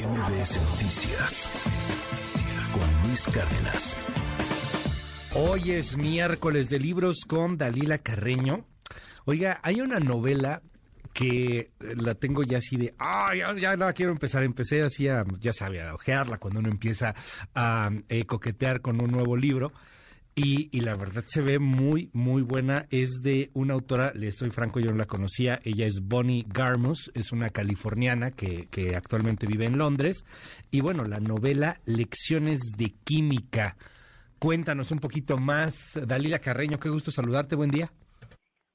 MBS Noticias con Luis Cárdenas. Hoy es miércoles de libros con Dalila Carreño. Oiga, hay una novela que la tengo ya así de, ah, ya, la quiero empezar. Empecé así a, ya sabe, a ojearla cuando uno empieza a eh, coquetear con un nuevo libro. Y, la verdad se ve muy, muy buena. Es de una autora, le estoy franco, yo no la conocía. Ella es Bonnie Garmus, es una californiana que, que actualmente vive en Londres. Y bueno, la novela Lecciones de Química. Cuéntanos un poquito más. Dalila Carreño, qué gusto saludarte. Buen día.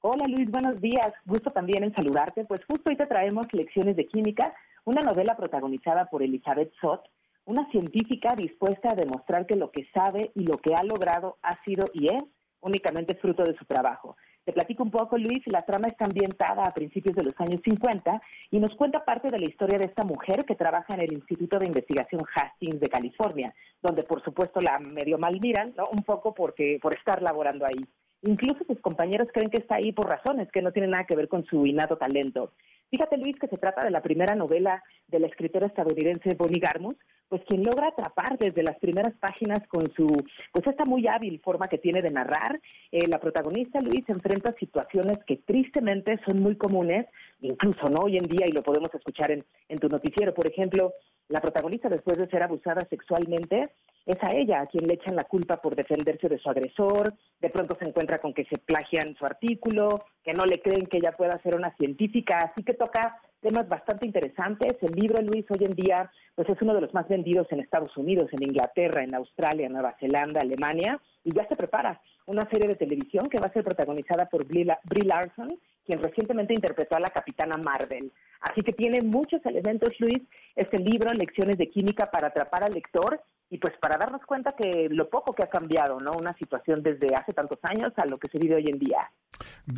Hola Luis, buenos días. Gusto también en saludarte. Pues justo hoy te traemos Lecciones de Química, una novela protagonizada por Elizabeth Sott una científica dispuesta a demostrar que lo que sabe y lo que ha logrado ha sido y es únicamente fruto de su trabajo. Te platico un poco, Luis, la trama está ambientada a principios de los años 50 y nos cuenta parte de la historia de esta mujer que trabaja en el Instituto de Investigación Hastings de California, donde por supuesto la medio mal miran, ¿no? un poco porque por estar laborando ahí. Incluso sus compañeros creen que está ahí por razones que no tienen nada que ver con su innato talento. Fíjate, Luis, que se trata de la primera novela de la escritora estadounidense Bonnie Garmus, pues quien logra atrapar desde las primeras páginas con su, pues esta muy hábil forma que tiene de narrar. Eh, la protagonista, Luis, enfrenta situaciones que tristemente son muy comunes, incluso no hoy en día, y lo podemos escuchar en, en tu noticiero. Por ejemplo, la protagonista, después de ser abusada sexualmente, es a ella a quien le echan la culpa por defenderse de su agresor, de pronto se encuentra con que se plagian su artículo, que no le creen que ella pueda ser una científica, así que toca temas bastante interesantes. El libro, Luis, hoy en día, pues es uno de los más vendidos en Estados Unidos, en Inglaterra, en Australia, Nueva Zelanda, Alemania, y ya se prepara una serie de televisión que va a ser protagonizada por Brie Larson, quien recientemente interpretó a la capitana Marvel. Así que tiene muchos elementos, Luis, este libro, Lecciones de Química para atrapar al lector, y pues para darnos cuenta que lo poco que ha cambiado, ¿no? Una situación desde hace tantos años a lo que se vive hoy en día.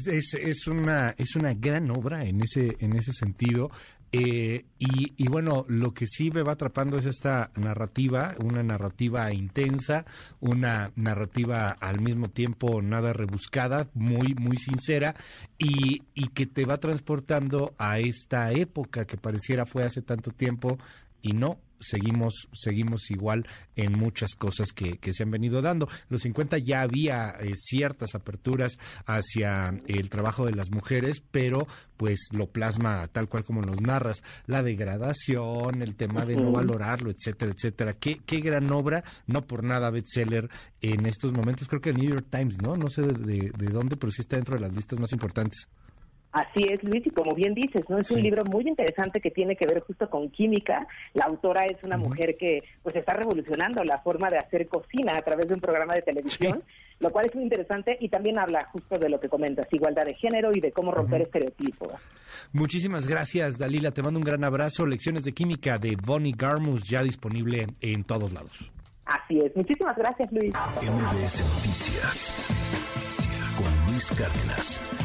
Es, es una es una gran obra en ese en ese sentido. Eh, y, y, bueno lo que sí me va atrapando es esta narrativa una narrativa intensa una narrativa al mismo tiempo nada rebuscada muy muy sincera y, y que te va transportando a esta época que pareciera fue hace tanto tiempo y no seguimos seguimos igual en muchas cosas que, que se han venido dando. Los 50 ya había eh, ciertas aperturas hacia el trabajo de las mujeres, pero pues lo plasma tal cual como nos narras, la degradación, el tema de no valorarlo, etcétera, etcétera. Qué, qué gran obra, no por nada bestseller en estos momentos, creo que el New York Times, ¿no? No sé de, de dónde, pero sí está dentro de las listas más importantes. Así es, Luis, y como bien dices, ¿no? Es un libro muy interesante que tiene que ver justo con química. La autora es una mujer que pues está revolucionando la forma de hacer cocina a través de un programa de televisión, lo cual es muy interesante y también habla justo de lo que comentas, igualdad de género y de cómo romper estereotipos. Muchísimas gracias, Dalila. Te mando un gran abrazo. Lecciones de química de Bonnie Garmus ya disponible en todos lados. Así es. Muchísimas gracias, Luis. MBS Noticias con Luis Cárdenas.